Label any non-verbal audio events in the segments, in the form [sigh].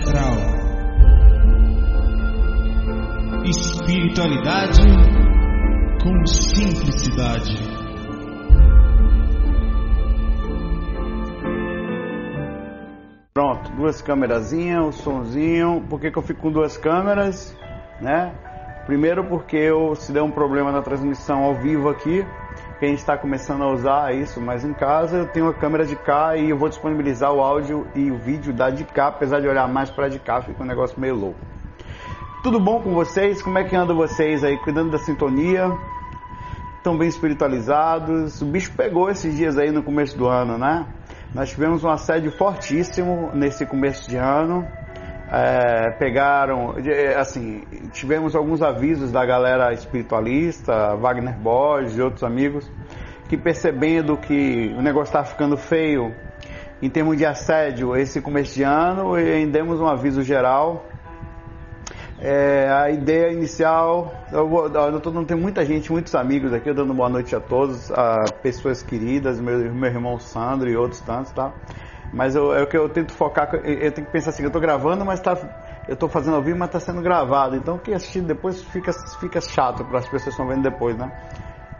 astral. Espiritualidade com simplicidade. Pronto, duas câmerazinhas, o sonzinho. Por que, que eu fico com duas câmeras? Né? Primeiro porque eu, se der um problema na transmissão ao vivo aqui, que a gente está começando a usar isso, mas em casa eu tenho a câmera de cá e eu vou disponibilizar o áudio e o vídeo da de cá, apesar de olhar mais para de cá, fica um negócio meio louco. Tudo bom com vocês? Como é que andam vocês aí, cuidando da sintonia? Estão bem espiritualizados? O bicho pegou esses dias aí no começo do ano, né? Nós tivemos um assédio fortíssimo nesse começo de ano. É, pegaram, assim, tivemos alguns avisos da galera espiritualista, Wagner Borges e outros amigos, que percebendo que o negócio estava ficando feio em termos de assédio esse começo de ano, e demos um aviso geral. É, a ideia inicial, eu, vou, eu tô, não tem muita gente, muitos amigos aqui, eu dando boa noite a todos, a pessoas queridas, meu, meu irmão Sandro e outros tantos, tá? Mas eu, é o que eu tento focar, eu tenho que pensar assim, eu estou gravando, mas tá, eu estou fazendo ao vivo, mas está sendo gravado. Então quem assistir depois fica, fica chato para as pessoas que estão vendo depois, né?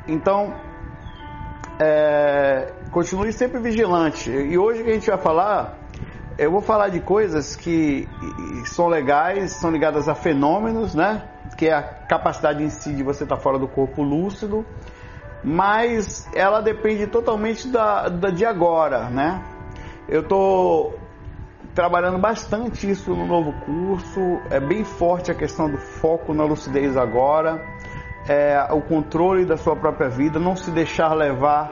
Então, é, continue sempre vigilante. E hoje que a gente vai falar, eu vou falar de coisas que são legais, são ligadas a fenômenos, né? Que é a capacidade em si de você estar tá fora do corpo lúcido, mas ela depende totalmente da, da de agora, né? Eu estou trabalhando bastante isso no novo curso. É bem forte a questão do foco na lucidez agora, é, o controle da sua própria vida, não se deixar levar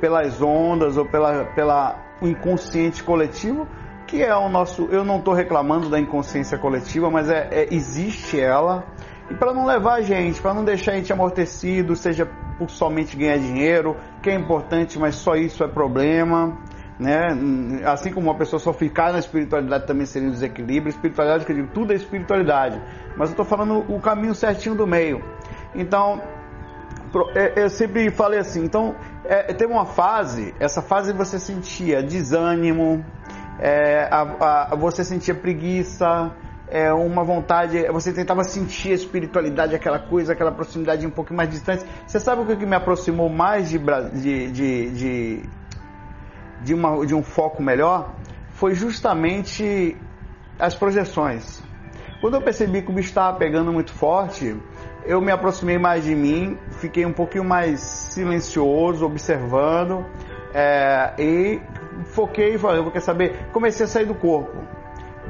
pelas ondas ou pela, pela inconsciente coletivo, que é o nosso. Eu não estou reclamando da inconsciência coletiva, mas é, é existe ela. E para não levar a gente, para não deixar a gente amortecido, seja por somente ganhar dinheiro, que é importante, mas só isso é problema né? Assim como uma pessoa só ficar na espiritualidade também seria um desequilíbrio. Espiritualidade, que eu digo, tudo é espiritualidade. Mas eu estou falando o caminho certinho do meio. Então, é, eu sempre falei assim, então, é, teve uma fase, essa fase você sentia desânimo, é, a, a, você sentia preguiça, é, uma vontade, você tentava sentir a espiritualidade, aquela coisa, aquela proximidade um pouco mais distante. Você sabe o que me aproximou mais de, de, de, de de, uma, de um foco melhor foi justamente as projeções. Quando eu percebi que o bicho estava pegando muito forte, eu me aproximei mais de mim, fiquei um pouquinho mais silencioso, observando é, e foquei e falei, eu quero saber, comecei a sair do corpo.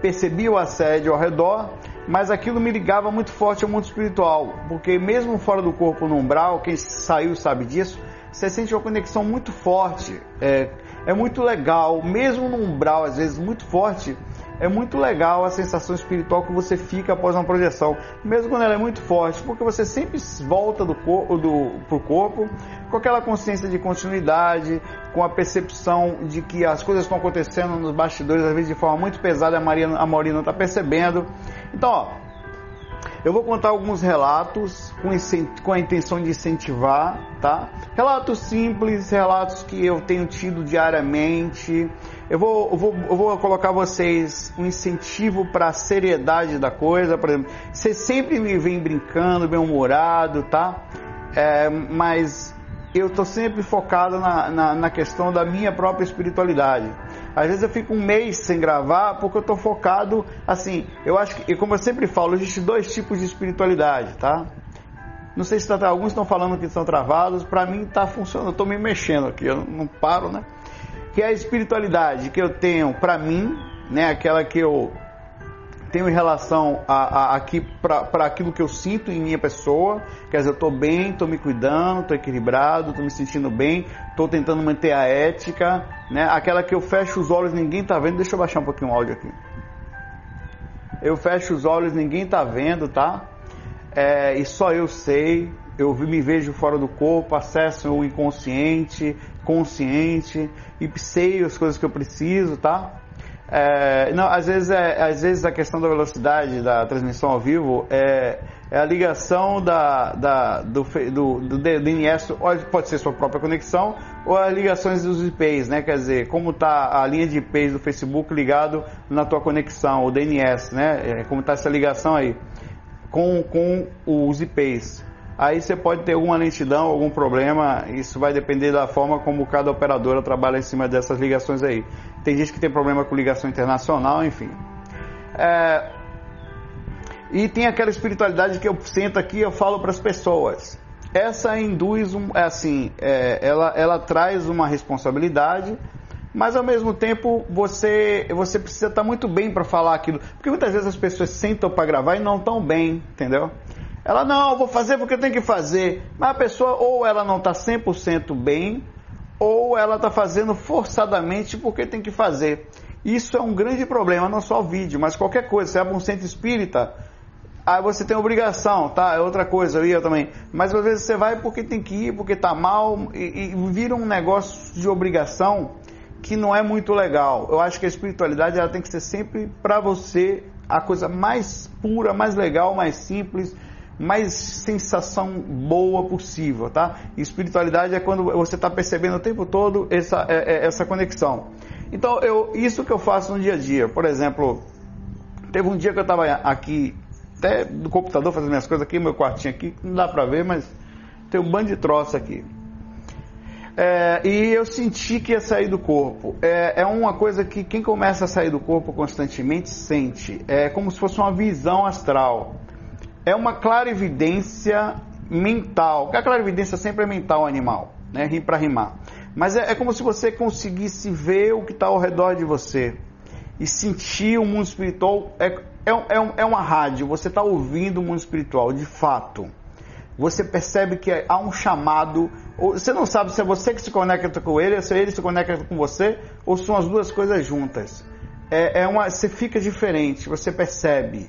Percebi o assédio ao redor, mas aquilo me ligava muito forte ao mundo espiritual, porque mesmo fora do corpo no umbral, quem saiu sabe disso, você sente uma conexão muito forte é, é muito legal, mesmo num umbral às vezes muito forte, é muito legal a sensação espiritual que você fica após uma projeção, mesmo quando ela é muito forte, porque você sempre volta do corpo do pro corpo com aquela consciência de continuidade, com a percepção de que as coisas estão acontecendo nos bastidores às vezes de forma muito pesada, a Maria a Maureen não está percebendo. Então, ó, eu vou contar alguns relatos com, a intenção de incentivar, tá? Relatos simples, relatos que eu tenho tido diariamente. Eu vou, eu vou, eu vou colocar vocês um incentivo para a seriedade da coisa. Por exemplo, você sempre me vem brincando, bem-humorado, tá? É, mas eu estou sempre focado na, na, na questão da minha própria espiritualidade. Às vezes eu fico um mês sem gravar porque eu estou focado, assim, eu acho que, como eu sempre falo, existem dois tipos de espiritualidade, tá? Não sei se tá, alguns estão falando que estão travados, para mim está funcionando, estou me mexendo aqui, eu não paro, né? Que é a espiritualidade que eu tenho para mim, né? Aquela que eu tenho em relação a, a aqui para aquilo que eu sinto em minha pessoa, quer dizer, eu estou bem, estou me cuidando, estou equilibrado, estou me sentindo bem, estou tentando manter a ética, né? Aquela que eu fecho os olhos, ninguém está vendo. Deixa eu baixar um pouquinho o áudio aqui. Eu fecho os olhos, ninguém está vendo, tá? É, e só eu sei. Eu me vejo fora do corpo, acesso o inconsciente, consciente e sei as coisas que eu preciso, tá? É, não, às vezes, é, às vezes a questão da velocidade da transmissão ao vivo é, é a ligação da, da, do, do, do DNS, pode ser sua própria conexão, ou as ligações dos IPs, né? Quer dizer, como está a linha de IPs do Facebook ligado na tua conexão, o DNS, né? É, como está essa ligação aí com, com os IPs. Aí você pode ter alguma lentidão, algum problema, isso vai depender da forma como cada operadora trabalha em cima dessas ligações aí. Tem gente que tem problema com ligação internacional, enfim. É, e tem aquela espiritualidade que eu sento aqui eu falo para as pessoas. Essa induz, um, é assim, é, ela, ela traz uma responsabilidade, mas ao mesmo tempo você, você precisa estar muito bem para falar aquilo. Porque muitas vezes as pessoas sentam para gravar e não estão bem, entendeu? Ela, não, vou fazer porque eu tenho que fazer. Mas a pessoa, ou ela não está 100% bem, ou ela está fazendo forçadamente porque tem que fazer. Isso é um grande problema, não só o vídeo, mas qualquer coisa. Você abre um centro espírita, Aí você tem obrigação, tá? É outra coisa, eu ia também. Mas às vezes você vai porque tem que ir, porque tá mal, e, e vira um negócio de obrigação que não é muito legal. Eu acho que a espiritualidade ela tem que ser sempre para você a coisa mais pura, mais legal, mais simples, mais sensação boa possível, tá? Espiritualidade é quando você está percebendo o tempo todo essa, é, é, essa conexão. Então, eu, isso que eu faço no dia a dia. Por exemplo, teve um dia que eu estava aqui até do computador fazendo minhas coisas aqui, meu quartinho aqui, não dá pra ver, mas tem um bando de troço aqui. É, e eu senti que ia sair do corpo. É, é, uma coisa que quem começa a sair do corpo constantemente sente. É como se fosse uma visão astral. É uma clarividência mental. A clarividência sempre é mental animal, né? Rim para rimar. Mas é, é como se você conseguisse ver o que está ao redor de você e sentir o mundo espiritual. É, é, é, é uma rádio, você está ouvindo o mundo espiritual, de fato. Você percebe que há um chamado. Você não sabe se é você que se conecta com ele, se ele se conecta com você, ou são as duas coisas juntas. É, é uma, você fica diferente, você percebe.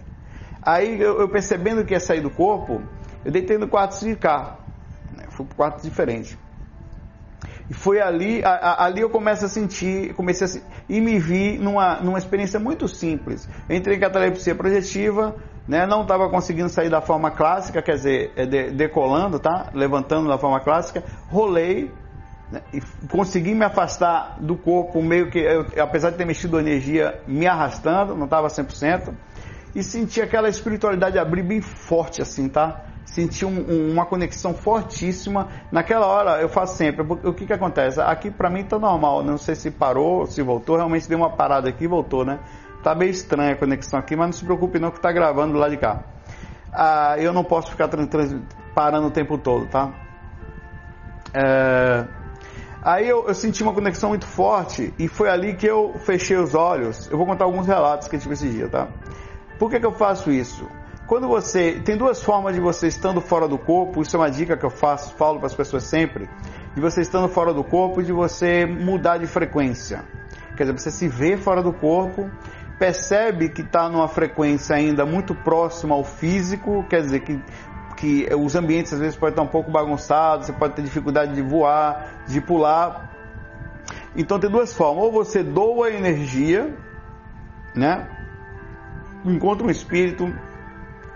Aí eu, eu, percebendo que ia sair do corpo, eu deitei no quarto de cá. Né? Fui para quarto diferente. E foi ali, a, a, ali eu começo a sentir, comecei a sentir, e me vi numa, numa experiência muito simples. Eu entrei em catalepsia projetiva, né, não estava conseguindo sair da forma clássica, quer dizer, é de, decolando, tá? levantando da forma clássica, rolei, né, e consegui me afastar do corpo, meio que, eu, apesar de ter mexido a energia, me arrastando, não estava 100%, e senti aquela espiritualidade abrir bem forte assim, tá? senti um, um, uma conexão fortíssima. Naquela hora eu faço sempre. O que que acontece? Aqui para mim tá normal. Não sei se parou, se voltou. Realmente deu uma parada aqui e voltou, né? Tá meio estranha a conexão aqui, mas não se preocupe não que tá gravando do lado de cá. Ah, eu não posso ficar parando o tempo todo, tá? É... Aí eu, eu, senti uma conexão muito forte e foi ali que eu fechei os olhos. Eu vou contar alguns relatos que eu tive esse dia, tá? Por que, que eu faço isso? Quando você tem duas formas de você estando fora do corpo, isso é uma dica que eu faço, falo para as pessoas sempre, de você estando fora do corpo e de você mudar de frequência. Quer dizer, você se vê fora do corpo, percebe que está numa frequência ainda muito próxima ao físico, quer dizer que que os ambientes às vezes podem estar um pouco bagunçados, você pode ter dificuldade de voar, de pular. Então tem duas formas, ou você doa energia, né? Encontra um espírito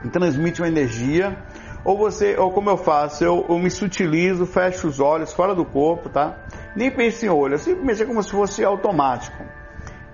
transmite uma energia, ou você, ou como eu faço, eu, eu me sutilizo, fecho os olhos fora do corpo, tá? Nem penso em olho, eu simplesmente é como se fosse automático.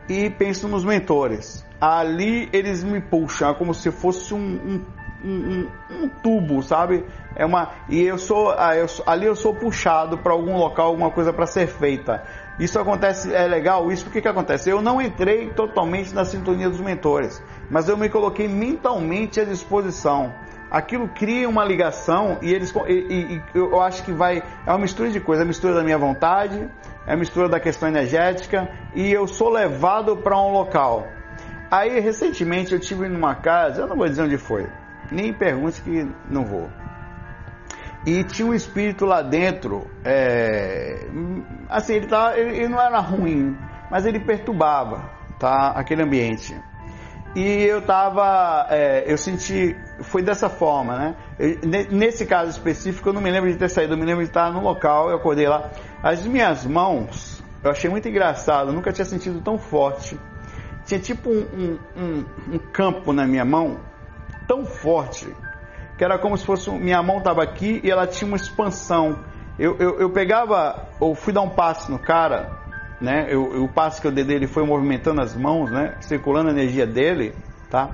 E penso nos mentores. Ali eles me puxam, é como se fosse um, um, um, um tubo, sabe? É uma e eu sou, ah, eu, ali eu sou puxado para algum local, alguma coisa para ser feita. Isso acontece, é legal isso, porque que acontece? Eu não entrei totalmente na sintonia dos mentores, mas eu me coloquei mentalmente à disposição. Aquilo cria uma ligação e eles e, e, eu acho que vai é uma mistura de coisas, é a mistura da minha vontade, é a mistura da questão energética e eu sou levado para um local. Aí recentemente eu tive numa casa, eu não vou dizer onde foi, nem pergunte que não vou e tinha um espírito lá dentro, é, assim, ele, tava, ele, ele, não era ruim, mas ele perturbava tá, aquele ambiente. E eu tava, é, eu senti, foi dessa forma, né? Eu, nesse caso específico, eu não me lembro de ter saído, eu me lembro de estar no local, eu acordei lá. As minhas mãos, eu achei muito engraçado, eu nunca tinha sentido tão forte. Tinha tipo um, um, um, um campo na minha mão, tão forte, que era como se fosse minha mão estava aqui e ela tinha uma expansão. Eu, eu, eu pegava, eu fui dar um passe no cara, né? Eu, o passe que eu dei dele foi movimentando as mãos, né? Circulando a energia dele, tá?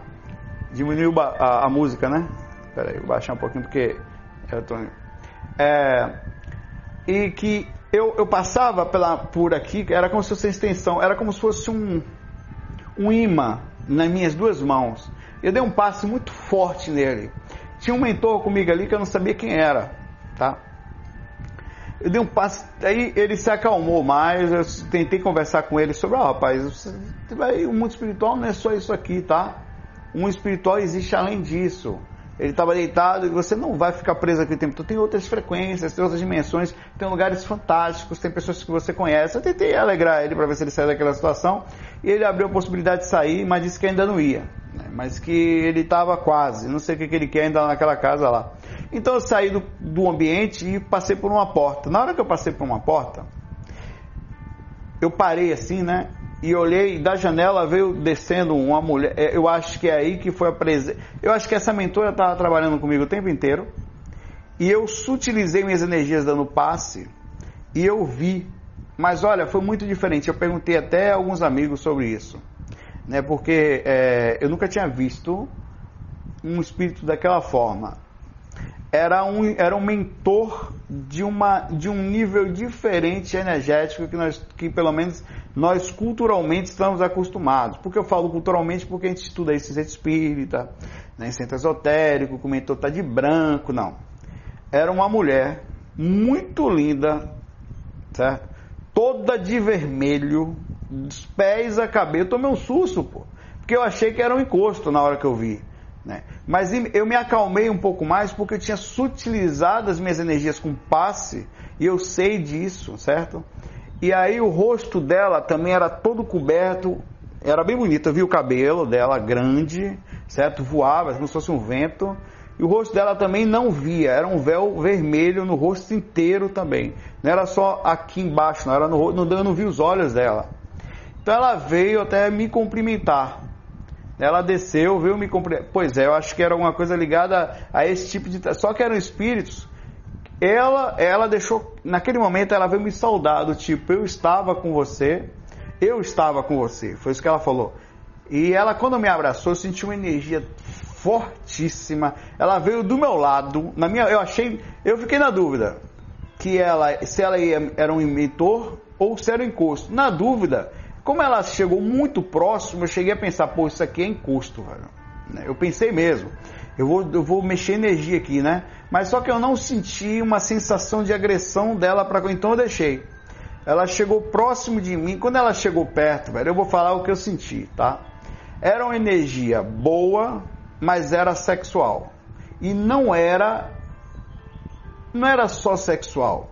Diminuiu a, a música, né? Peraí, vou baixar um pouquinho porque eu tô. É, e que eu, eu passava pela, por aqui, era como se fosse extensão, era como se fosse um, um imã nas minhas duas mãos. Eu dei um passe muito forte nele. Tinha um mentor comigo ali que eu não sabia quem era, tá? Eu dei um passe, aí ele se acalmou mais, eu tentei conversar com ele sobre, ó, oh, rapaz, o mundo espiritual não é só isso aqui, tá? O mundo espiritual existe além disso ele estava deitado e você não vai ficar preso aqui o tempo todo. Tem outras frequências, tem outras dimensões, tem lugares fantásticos, tem pessoas que você conhece. Eu tentei alegrar ele para ver se ele saia daquela situação e ele abriu a possibilidade de sair, mas disse que ainda não ia. Né? Mas que ele estava quase, não sei o que, que ele quer ainda naquela casa lá. Então eu saí do, do ambiente e passei por uma porta. Na hora que eu passei por uma porta, eu parei assim, né? e olhei da janela veio descendo uma mulher. É, eu acho que é aí que foi a presença. Eu acho que essa mentora estava trabalhando comigo o tempo inteiro. E eu sutilizei minhas energias dando passe. E eu vi. Mas olha, foi muito diferente. Eu perguntei até a alguns amigos sobre isso. Né, porque é, eu nunca tinha visto um espírito daquela forma era um, era um mentor de, uma, de um nível diferente energético que, nós, que pelo menos nós culturalmente estamos acostumados. Por que eu falo culturalmente? Porque a gente estuda esse centro espírita, né, centro esotérico, que o mentor está de branco, não. Era uma mulher muito linda, certo? Toda de vermelho, dos pés a cabeça. Eu tomei um susto, pô. Porque eu achei que era um encosto na hora que eu vi. Né? Mas eu me acalmei um pouco mais porque eu tinha sutilizado as minhas energias com passe e eu sei disso, certo? E aí o rosto dela também era todo coberto, era bem bonita, eu vi o cabelo dela grande, certo? Voava como se fosse um vento. E o rosto dela também não via, era um véu vermelho no rosto inteiro também. Não era só aqui embaixo, não era no rosto, eu não vi os olhos dela. Então ela veio até me cumprimentar. Ela desceu, veio me cumprimentar. Pois é, eu acho que era alguma coisa ligada a esse tipo de. Só que eram espíritos. Ela, ela deixou. Naquele momento ela veio me saudar, do tipo, eu estava com você, eu estava com você. Foi isso que ela falou. E ela, quando me abraçou, eu senti uma energia fortíssima. Ela veio do meu lado. Na minha, eu achei, eu fiquei na dúvida que ela, se ela ia, era um mentor ou se era um encosto. Na dúvida, como ela chegou muito próximo, eu cheguei a pensar, pô, isso aqui é encosto, velho. Né? Eu pensei mesmo, eu vou, eu vou mexer energia aqui, né? Mas só que eu não senti uma sensação de agressão dela para então eu deixei. Ela chegou próximo de mim, quando ela chegou perto, velho, eu vou falar o que eu senti, tá? Era uma energia boa, mas era sexual. E não era não era só sexual.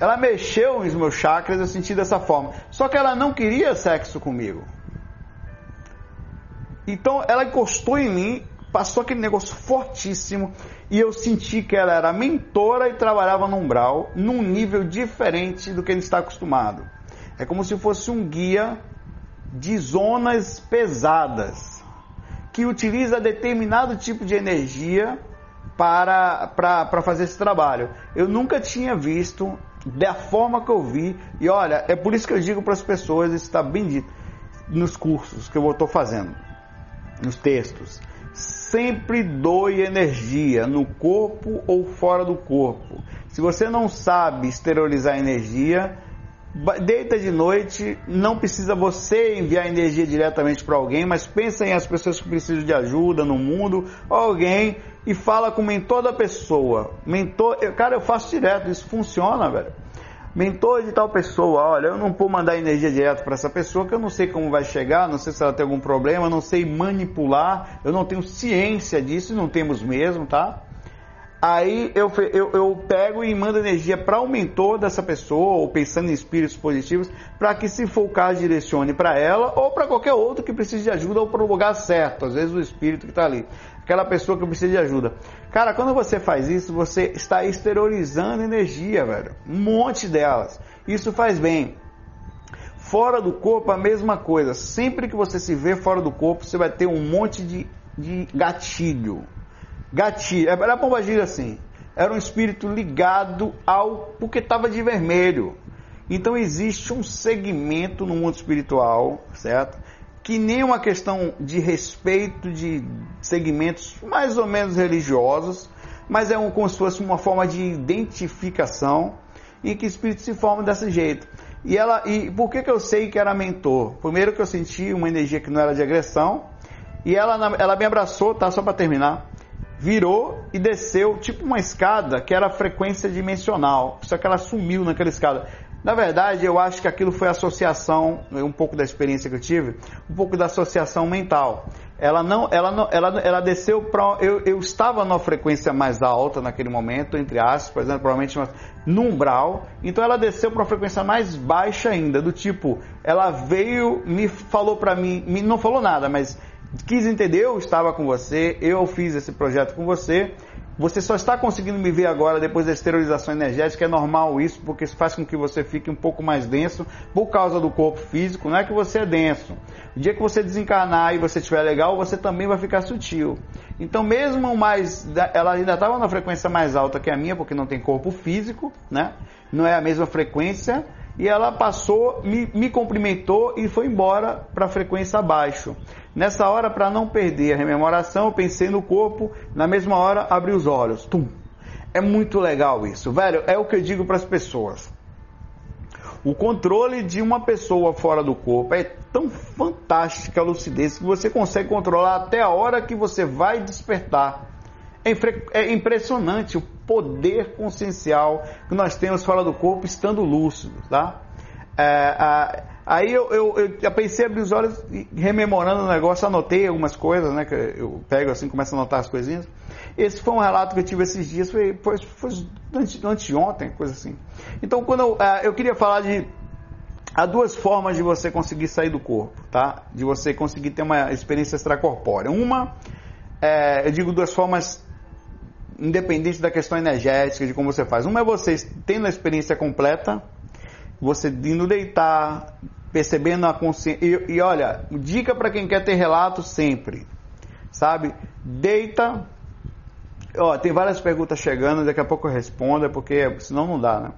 Ela mexeu nos meus chakras, eu senti dessa forma. Só que ela não queria sexo comigo. Então ela encostou em mim, passou aquele negócio fortíssimo e eu senti que ela era mentora e trabalhava no umbral, num nível diferente do que ele está acostumado. É como se fosse um guia de zonas pesadas, que utiliza determinado tipo de energia para, para, para fazer esse trabalho. Eu nunca tinha visto da forma que eu vi. E olha, é por isso que eu digo para as pessoas, isso está bem dito nos cursos que eu estou fazendo, nos textos. Sempre doe energia no corpo ou fora do corpo. Se você não sabe exteriorizar energia, deita de noite, não precisa você enviar energia diretamente para alguém, mas pensa em as pessoas que precisam de ajuda no mundo, alguém e fala com o mentor da pessoa. Mentor, eu, cara, eu faço direto, isso funciona, velho. Mentor de tal pessoa, olha, eu não vou mandar energia direto para essa pessoa, que eu não sei como vai chegar, não sei se ela tem algum problema, não sei manipular, eu não tenho ciência disso, não temos mesmo, tá? Aí eu, eu, eu pego e mando energia para o mentor dessa pessoa, ou pensando em espíritos positivos, para que, se for o caso, direcione para ela ou para qualquer outro que precise de ajuda ou para o lugar certo, às vezes o espírito que está ali aquela pessoa que precisa de ajuda. Cara, quando você faz isso, você está exteriorizando energia, velho. Um monte delas. Isso faz bem. Fora do corpo, a mesma coisa. Sempre que você se vê fora do corpo, você vai ter um monte de, de gatilho. Gatilho. Era a pomba gira assim. Era um espírito ligado ao. porque estava de vermelho. Então existe um segmento no mundo espiritual, certo? Que nem uma questão de respeito de segmentos mais ou menos religiosos, mas é um, como se fosse uma forma de identificação e que espírito se forma desse jeito. E ela, e por que, que eu sei que era mentor? Primeiro que eu senti uma energia que não era de agressão, e ela, ela me abraçou, tá? Só para terminar. Virou e desceu, tipo uma escada que era frequência dimensional. Só que ela sumiu naquela escada. Na verdade, eu acho que aquilo foi associação, um pouco da experiência que eu tive, um pouco da associação mental. Ela não, ela não, ela, ela desceu para, eu, eu estava numa frequência mais alta naquele momento, entre aspas, né, provavelmente no umbral. Então ela desceu para uma frequência mais baixa ainda, do tipo, ela veio, me falou para mim, me, não falou nada, mas quis entender, eu estava com você, eu fiz esse projeto com você. Você só está conseguindo me ver agora depois da esterilização energética, é normal isso, porque isso faz com que você fique um pouco mais denso por causa do corpo físico, não é que você é denso. O dia que você desencarnar e você estiver legal, você também vai ficar sutil. Então, mesmo mais, ela ainda estava na frequência mais alta que a minha, porque não tem corpo físico, né? Não é a mesma frequência, e ela passou, me, me cumprimentou e foi embora para a frequência abaixo. Nessa hora, para não perder a rememoração, eu pensei no corpo, na mesma hora abri os olhos. Tum. É muito legal isso, velho. É o que eu digo para as pessoas. O controle de uma pessoa fora do corpo é tão fantástica a lucidez que você consegue controlar até a hora que você vai despertar. É, é impressionante o poder consciencial que nós temos fora do corpo estando lúcido, tá? É, aí eu, eu, eu pensei abrir os olhos rememorando o negócio, anotei algumas coisas, né? Que eu pego assim, começo a anotar as coisinhas. Esse foi um relato que eu tive esses dias, foi, foi, foi anteontem, coisa assim. Então, quando eu, é, eu queria falar de há duas formas de você conseguir sair do corpo, tá? De você conseguir ter uma experiência extracorpórea. Uma, é, eu digo duas formas independente da questão energética, de como você faz. Uma é você tendo a experiência completa, você indo deitar, percebendo a consciência. E, e olha, dica para quem quer ter relato sempre, sabe? Deita. Ó, tem várias perguntas chegando, daqui a pouco eu respondo, porque senão não dá, né?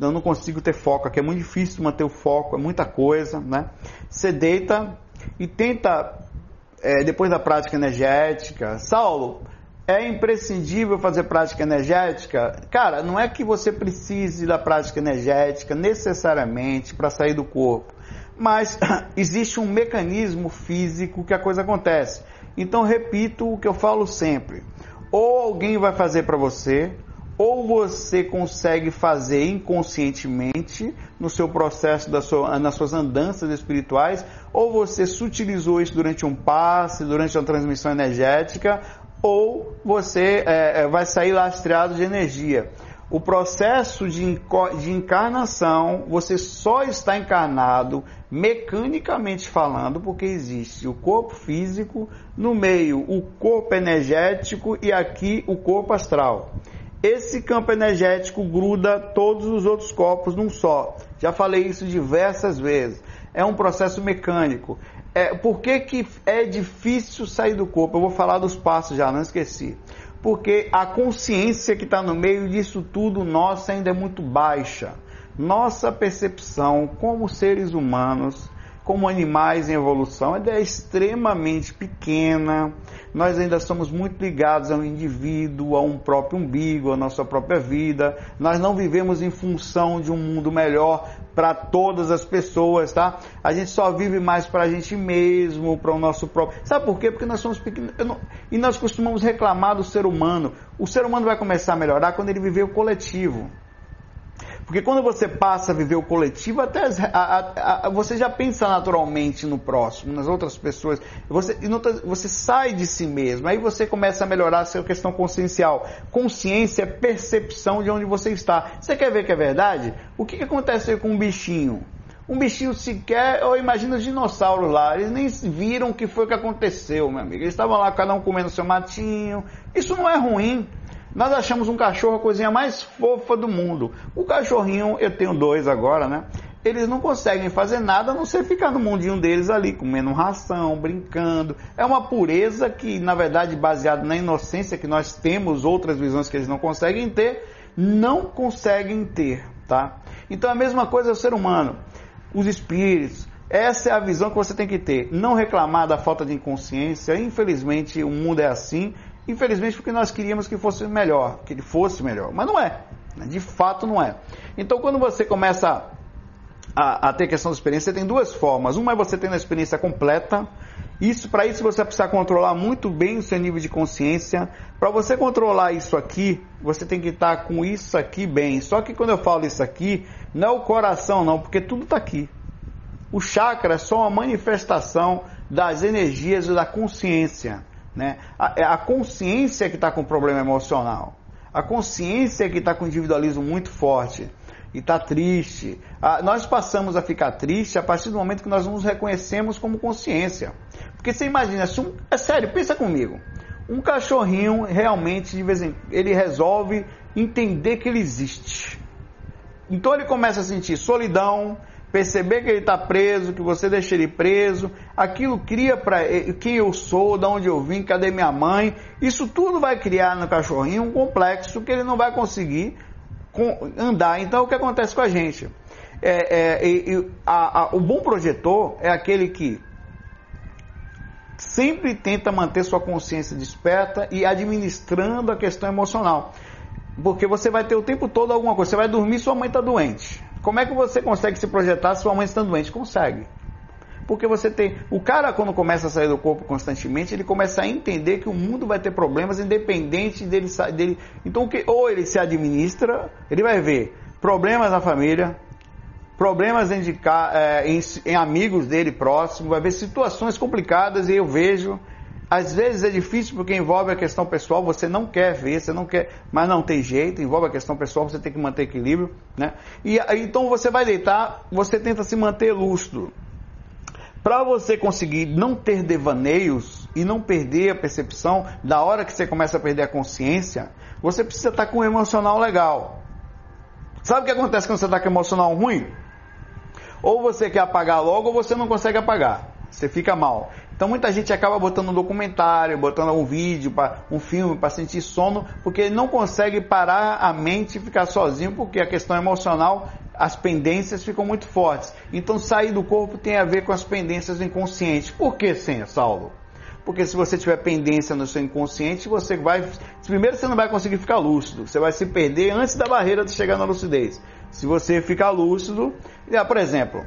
Eu não consigo ter foco aqui, é muito difícil manter o foco, é muita coisa, né? Você deita e tenta, é, depois da prática energética, Saulo, é imprescindível fazer prática energética? Cara, não é que você precise da prática energética necessariamente para sair do corpo, mas [clears throat] existe um mecanismo físico que a coisa acontece. Então, repito o que eu falo sempre: ou alguém vai fazer para você, ou você consegue fazer inconscientemente no seu processo, da sua, nas suas andanças espirituais, ou você sutilizou isso durante um passe, durante uma transmissão energética, ou você é, é, vai sair lastreado de energia. O processo de, de encarnação, você só está encarnado mecanicamente falando, porque existe o corpo físico, no meio o corpo energético e aqui o corpo astral. Esse campo energético gruda todos os outros corpos num só. Já falei isso diversas vezes. É um processo mecânico. É, por que, que é difícil sair do corpo? Eu vou falar dos passos já, não esqueci. Porque a consciência que está no meio disso tudo nossa ainda é muito baixa. Nossa percepção como seres humanos como animais em evolução, ela é extremamente pequena. Nós ainda somos muito ligados ao indivíduo, a um próprio umbigo, à nossa própria vida. Nós não vivemos em função de um mundo melhor para todas as pessoas, tá? A gente só vive mais para a gente mesmo, para o nosso próprio. Sabe por quê? Porque nós somos pequenos não... e nós costumamos reclamar do ser humano. O ser humano vai começar a melhorar quando ele viver o coletivo. Porque quando você passa a viver o coletivo, até as, a, a, a, você já pensa naturalmente no próximo, nas outras pessoas. Você, você sai de si mesmo. Aí você começa a melhorar a sua questão consciencial. Consciência é percepção de onde você está. Você quer ver que é verdade? O que, que acontece com um bichinho? Um bichinho sequer, eu imagino os dinossauros lá, eles nem viram o que foi que aconteceu, meu amigo. Eles estavam lá, cada um comendo seu matinho. Isso não é ruim. Nós achamos um cachorro a coisinha mais fofa do mundo. O cachorrinho, eu tenho dois agora, né? eles não conseguem fazer nada a não ser ficar no mundinho deles ali, comendo ração, brincando. É uma pureza que, na verdade, baseada na inocência que nós temos, outras visões que eles não conseguem ter, não conseguem ter, tá? Então a mesma coisa é o ser humano, os espíritos. Essa é a visão que você tem que ter. Não reclamar da falta de inconsciência. Infelizmente, o mundo é assim. Infelizmente, porque nós queríamos que fosse melhor, que ele fosse melhor. Mas não é. De fato, não é. Então, quando você começa a, a ter questão de experiência, tem duas formas. Uma é você tendo a experiência completa. Isso, para isso, você precisa controlar muito bem o seu nível de consciência. Para você controlar isso aqui, você tem que estar com isso aqui bem. Só que quando eu falo isso aqui, não é o coração, não, porque tudo está aqui. O chakra é só uma manifestação das energias e da consciência. Né? A, é a consciência que está com problema emocional. A consciência que está com individualismo muito forte e está triste. Ah, nós passamos a ficar triste a partir do momento que nós nos reconhecemos como consciência. Porque você imagina, se um, é sério, pensa comigo. Um cachorrinho realmente de vez em ele resolve entender que ele existe. Então ele começa a sentir solidão, perceber que ele está preso, que você deixa ele preso, aquilo cria para quem eu sou, de onde eu vim, cadê minha mãe. Isso tudo vai criar no cachorrinho um complexo que ele não vai conseguir andar. Então, o que acontece com a gente? É, é, a, a, o bom projetor é aquele que sempre tenta manter sua consciência desperta e administrando a questão emocional. Porque você vai ter o tempo todo alguma coisa. Você vai dormir, sua mãe está doente. Como é que você consegue se projetar se sua mãe está doente? Consegue. Porque você tem. O cara, quando começa a sair do corpo constantemente, ele começa a entender que o mundo vai ter problemas independente dele. dele então, que, ou ele se administra, ele vai ver problemas na família, problemas em, é, em, em amigos dele próximos, vai ver situações complicadas e eu vejo às vezes é difícil porque envolve a questão pessoal, você não quer ver, você não quer, mas não tem jeito, envolve a questão pessoal, você tem que manter equilíbrio, né? E então você vai deitar, você tenta se manter lúcido. Para você conseguir não ter devaneios e não perder a percepção, da hora que você começa a perder a consciência, você precisa estar com um emocional legal. Sabe o que acontece quando você está com emocional ruim? Ou você quer apagar logo ou você não consegue apagar. Você fica mal. Então muita gente acaba botando um documentário, botando um vídeo, um filme para sentir sono, porque não consegue parar a mente e ficar sozinho, porque a questão emocional, as pendências ficam muito fortes. Então sair do corpo tem a ver com as pendências inconscientes. Por que, sim, Saulo? Porque se você tiver pendência no seu inconsciente, você vai. Primeiro você não vai conseguir ficar lúcido. Você vai se perder antes da barreira de chegar na lucidez. Se você ficar lúcido, por exemplo,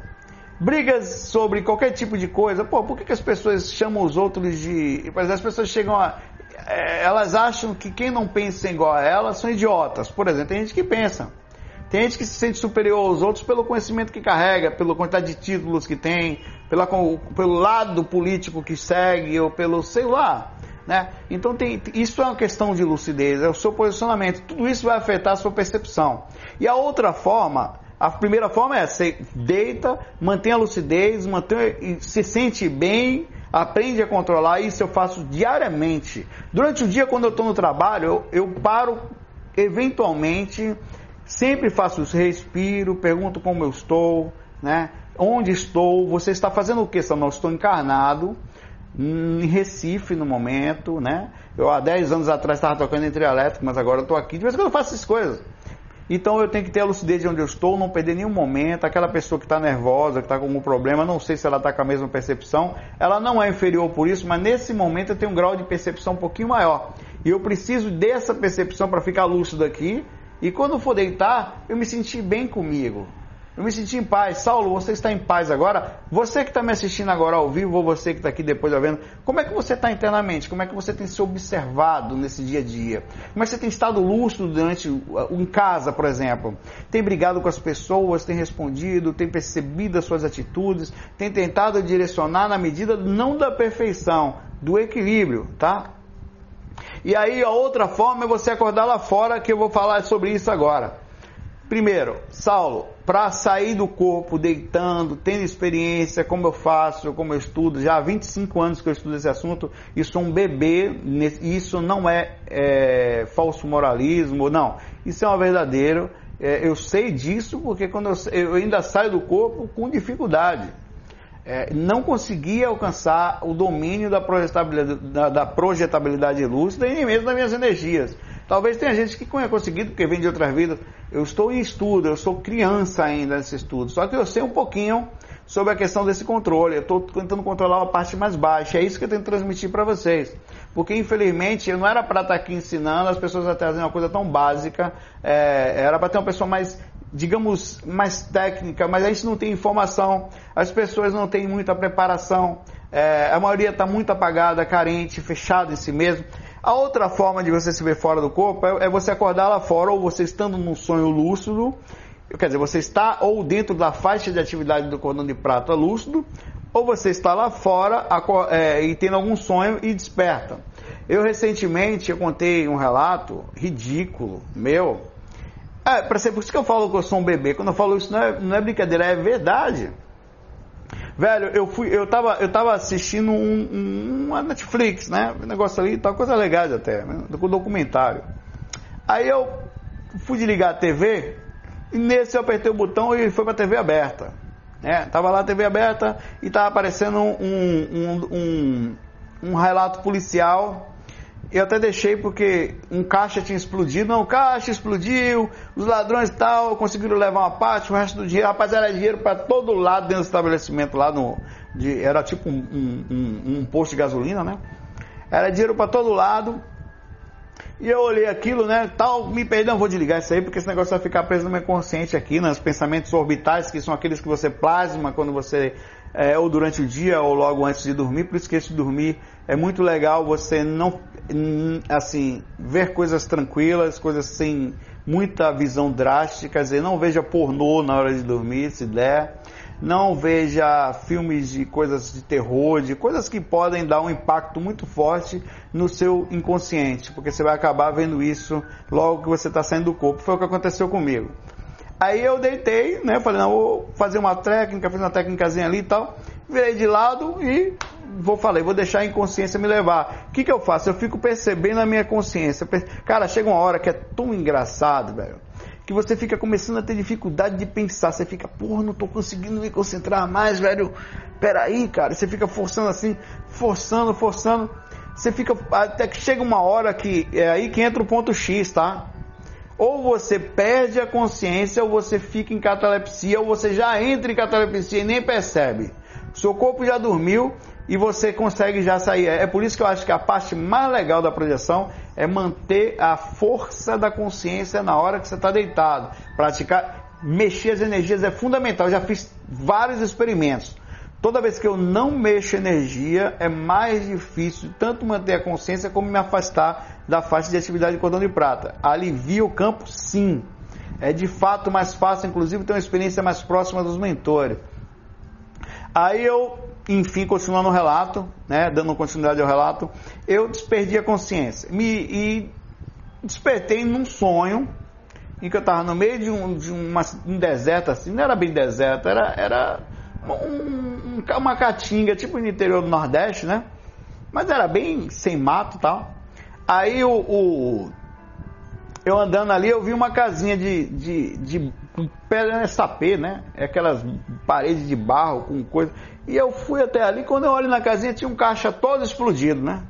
brigas sobre qualquer tipo de coisa. Pô, por que, que as pessoas chamam os outros de. As pessoas chegam a. É, elas acham que quem não pensa igual a elas são idiotas. Por exemplo, tem gente que pensa. Tem gente que se sente superior aos outros pelo conhecimento que carrega, pela quantidade de títulos que tem, pela, pelo lado político que segue, ou pelo sei lá. Né? Então tem, isso é uma questão de lucidez, é o seu posicionamento. Tudo isso vai afetar a sua percepção. E a outra forma a primeira forma é você deita, mantém a lucidez, mantém, se sente bem, aprende a controlar. Isso eu faço diariamente. Durante o dia, quando eu estou no trabalho, eu, eu paro eventualmente, sempre faço isso, respiro, pergunto como eu estou, né? Onde estou? Você está fazendo o que? Eu estou encarnado em Recife no momento, né? Eu há 10 anos atrás estava tocando entre elétrico, mas agora estou aqui. De vez em quando eu faço essas coisas. Então eu tenho que ter a lucidez de onde eu estou, não perder nenhum momento. Aquela pessoa que está nervosa, que está com algum problema, não sei se ela está com a mesma percepção, ela não é inferior por isso, mas nesse momento eu tenho um grau de percepção um pouquinho maior. E eu preciso dessa percepção para ficar lúcido aqui. E quando for deitar, eu me sentir bem comigo. Eu me senti em paz. Saulo, você está em paz agora? Você que está me assistindo agora ao vivo, ou você que está aqui depois já vendo, como é que você está internamente? Como é que você tem se observado nesse dia a dia? Como é que você tem estado lúcido durante em casa, por exemplo? Tem brigado com as pessoas, tem respondido, tem percebido as suas atitudes, tem tentado direcionar na medida não da perfeição, do equilíbrio, tá? E aí a outra forma é você acordar lá fora, que eu vou falar sobre isso agora. Primeiro, Saulo, para sair do corpo deitando, tendo experiência, como eu faço, como eu estudo, já há 25 anos que eu estudo esse assunto, e sou um bebê, isso não é, é falso moralismo, não. Isso é um verdadeiro. É, eu sei disso porque quando eu, eu, ainda saio do corpo com dificuldade. É, não conseguia alcançar o domínio da projetabilidade, da, da projetabilidade lúcida e nem mesmo das minhas energias. Talvez tenha gente que tenha conseguido, porque vem de outras vidas. Eu estou em estudo, eu sou criança ainda nesse estudo. Só que eu sei um pouquinho sobre a questão desse controle. Eu estou tentando controlar a parte mais baixa. É isso que eu tenho que transmitir para vocês. Porque, infelizmente, eu não era para estar aqui ensinando as pessoas a trazerem uma coisa tão básica. É, era para ter uma pessoa mais, digamos, mais técnica, mas a gente não tem informação. As pessoas não têm muita preparação. É, a maioria está muito apagada, carente, fechada em si mesmo. A outra forma de você se ver fora do corpo é, é você acordar lá fora ou você estando num sonho lúcido Quer dizer, você está ou dentro da faixa de atividade do cordão de prata lúcido, ou você está lá fora é, e tendo algum sonho e desperta. Eu recentemente eu contei um relato ridículo meu. É, por isso que eu falo que eu sou um bebê. Quando eu falo isso não é, não é brincadeira, é verdade. Velho, eu fui, eu tava, eu tava assistindo um, um, uma Netflix, né? Um negócio ali, tá coisa legal até, né? documentário. Aí eu fui ligar a TV, e nesse eu apertei o botão e foi para a TV aberta. É, tava lá a TV aberta e tava aparecendo um, um, um, um relato policial. Eu até deixei porque um caixa tinha explodido. Não, o caixa explodiu, os ladrões tal conseguiram levar uma parte, o resto do dinheiro. Rapaz, era dinheiro para todo lado dentro do estabelecimento lá no. De, era tipo um, um, um posto de gasolina, né? Era dinheiro para todo lado. E eu olhei aquilo, né, tal, me perdão, vou desligar isso aí, porque esse negócio vai ficar preso no meu consciente aqui, nos pensamentos orbitais, que são aqueles que você plasma quando você, é, ou durante o dia, ou logo antes de dormir, por isso que esse dormir é muito legal você não, assim, ver coisas tranquilas, coisas sem muita visão drástica, quer dizer, não veja pornô na hora de dormir, se der, não veja filmes de coisas de terror, de coisas que podem dar um impacto muito forte no seu inconsciente, porque você vai acabar vendo isso logo que você está saindo do corpo. Foi o que aconteceu comigo. Aí eu deitei, né? Falei, não, vou fazer uma técnica, fiz uma técnicazinha ali e tal. Virei de lado e vou falei, vou deixar a inconsciência me levar. O que, que eu faço? Eu fico percebendo a minha consciência. Cara, chega uma hora que é tão engraçado, velho que você fica começando a ter dificuldade de pensar. Você fica, porra, não tô conseguindo me concentrar mais, velho. Peraí, cara. Você fica forçando assim, forçando, forçando. Você fica. Até que chega uma hora que. É aí que entra o ponto X, tá? Ou você perde a consciência, ou você fica em catalepsia, ou você já entra em catalepsia e nem percebe. Seu corpo já dormiu e você consegue já sair. É por isso que eu acho que a parte mais legal da projeção é manter a força da consciência na hora que você está deitado. Praticar, mexer as energias é fundamental. Eu já fiz vários experimentos. Toda vez que eu não mexo energia, é mais difícil tanto manter a consciência como me afastar da faixa de atividade de cordão de prata. Alivia o campo, sim. É de fato mais fácil, inclusive, ter uma experiência mais próxima dos mentores. Aí eu enfim, continuando o relato, né, dando continuidade ao relato, eu desperdi a consciência. Me, e despertei num sonho em que eu estava no meio de, um, de uma, um deserto assim, não era bem deserto, era, era um, uma caatinga, tipo no interior do Nordeste, né? Mas era bem sem mato e tal. Aí o, o, eu andando ali, eu vi uma casinha de, de, de pedra sapê, né? Aquelas paredes de barro com coisa. E eu fui até ali, quando eu olho na casinha, tinha um caixa todo explodido, né?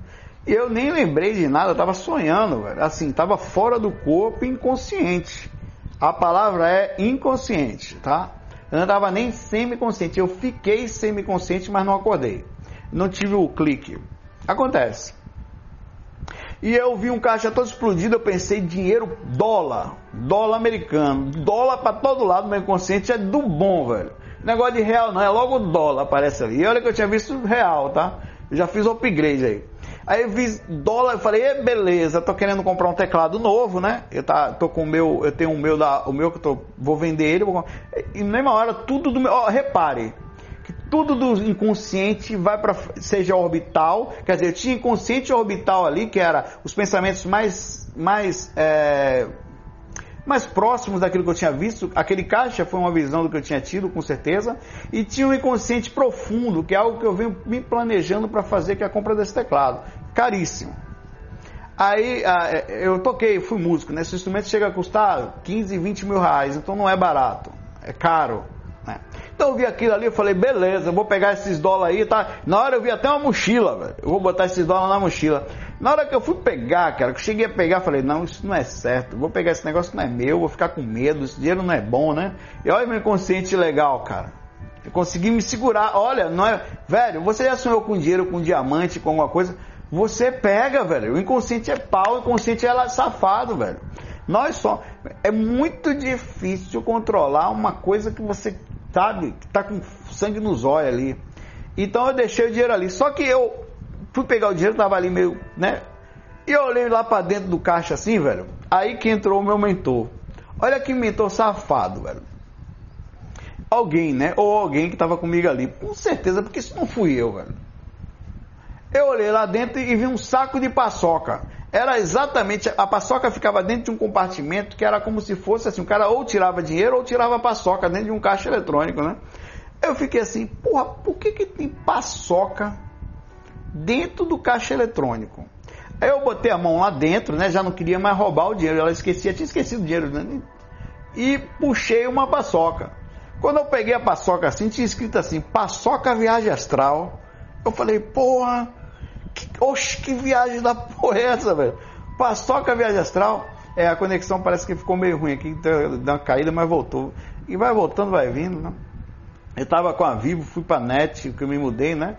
E eu nem lembrei de nada, eu tava sonhando, velho. Assim, tava fora do corpo, inconsciente. A palavra é inconsciente, tá? Eu não tava nem semi-consciente. Eu fiquei semi-consciente, mas não acordei. Não tive o clique. Acontece. E eu vi um caixa todo explodido, eu pensei dinheiro dólar, dólar americano, dólar para todo lado, meu inconsciente é do bom, velho. Negócio de real não, é logo dólar aparece ali. E olha que eu tinha visto real, tá? Eu já fiz upgrade aí. Aí eu vi dólar, eu falei, beleza, tô querendo comprar um teclado novo, né? Eu tá, tô com o meu, eu tenho o meu da, o meu que eu tô, vou vender ele, vou, e na mesma hora tudo do meu, ó, repare, tudo do inconsciente vai para seja orbital, quer dizer, tinha inconsciente orbital ali, que era os pensamentos mais mais é, mais próximos daquilo que eu tinha visto. Aquele caixa foi uma visão do que eu tinha tido, com certeza. E tinha um inconsciente profundo, que é algo que eu venho me planejando para fazer, que é a compra desse teclado. Caríssimo. Aí eu toquei, fui músico, né? Esse instrumento chega a custar 15, 20 mil reais, então não é barato, é caro. Então eu vi aquilo ali, eu falei, beleza, vou pegar esses dólares aí, tá? Na hora eu vi até uma mochila, velho. Eu vou botar esses dólares na mochila. Na hora que eu fui pegar, cara, que eu cheguei a pegar, falei, não, isso não é certo. Vou pegar esse negócio não é meu, vou ficar com medo, esse dinheiro não é bom, né? E olha meu inconsciente legal, cara. Eu consegui me segurar. Olha, não é. Velho, você já sonhou com dinheiro, com diamante, com alguma coisa? Você pega, velho. O inconsciente é pau, o inconsciente é safado, velho. Nós só. É muito difícil controlar uma coisa que você sabe, tá com sangue nos olhos ali. Então eu deixei o dinheiro ali. Só que eu fui pegar o dinheiro, tava ali meio, né? E eu olhei lá para dentro do caixa assim, velho. Aí que entrou o meu mentor. Olha que mentor safado, velho. Alguém, né? Ou alguém que tava comigo ali. Com certeza, porque isso não fui eu, velho. Eu olhei lá dentro e vi um saco de paçoca. Era exatamente, a paçoca ficava dentro de um compartimento que era como se fosse assim, o cara ou tirava dinheiro ou tirava paçoca dentro de um caixa eletrônico, né? Eu fiquei assim, porra, por que que tem paçoca dentro do caixa eletrônico? Aí eu botei a mão lá dentro, né? Já não queria mais roubar o dinheiro, ela esquecia, tinha esquecido o dinheiro, né? E puxei uma paçoca. Quando eu peguei a paçoca assim, tinha escrito assim, paçoca viagem astral. Eu falei, porra, oxe, que viagem da porra é essa, velho? Paçoca viagem astral. É, a conexão parece que ficou meio ruim aqui, então deu uma caída, mas voltou. E vai voltando, vai vindo, né? Eu tava com a Vivo, fui pra net, que eu me mudei, né?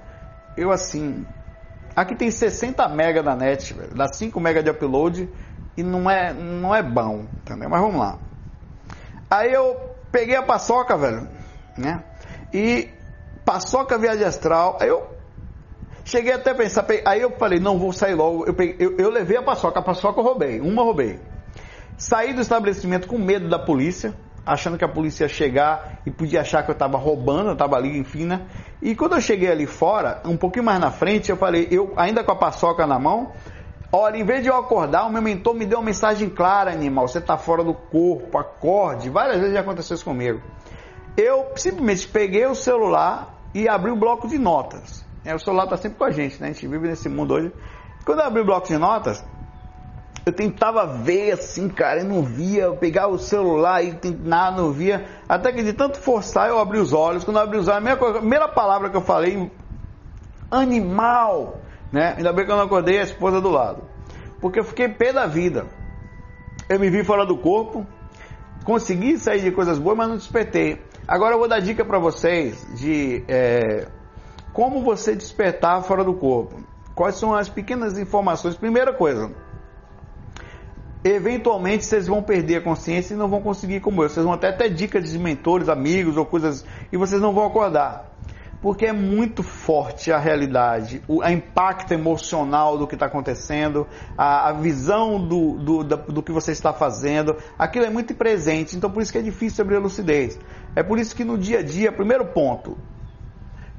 Eu assim. Aqui tem 60 mega da net, velho. Dá 5 mega de upload e não é, não é bom, entendeu? Mas vamos lá. Aí eu peguei a paçoca, velho, né? E paçoca viagem astral. Aí eu Cheguei até a pensar, aí eu falei, não, vou sair logo. Eu, peguei, eu, eu levei a paçoca, a paçoca eu roubei, uma roubei. Saí do estabelecimento com medo da polícia, achando que a polícia ia chegar e podia achar que eu estava roubando, eu estava ali, enfim, né? E quando eu cheguei ali fora, um pouquinho mais na frente, eu falei, eu ainda com a paçoca na mão, olha, em vez de eu acordar, o meu mentor me deu uma mensagem clara, animal, você está fora do corpo, acorde. Várias vezes já aconteceu isso comigo. Eu simplesmente peguei o celular e abri o bloco de notas. É, o celular está sempre com a gente, né? A gente vive nesse mundo hoje. Quando eu abri o bloco de notas, eu tentava ver assim, cara, eu não via, eu pegava o celular e nada, não via. Até que de tanto forçar eu abri os olhos. Quando eu abri os olhos, a primeira, a primeira palavra que eu falei, animal, né? Ainda bem que eu não acordei a esposa do lado. Porque eu fiquei pé da vida. Eu me vi fora do corpo, consegui sair de coisas boas, mas não despertei. Agora eu vou dar dica para vocês de é, como você despertar fora do corpo? Quais são as pequenas informações? Primeira coisa, eventualmente vocês vão perder a consciência e não vão conseguir como eu. Vocês vão até ter dicas de mentores, amigos ou coisas e vocês não vão acordar. Porque é muito forte a realidade, o a impacto emocional do que está acontecendo, a, a visão do, do, do, do, que você está fazendo, aquilo é muito presente, então por isso que é difícil abrir a lucidez. É por isso que no dia a dia, primeiro ponto,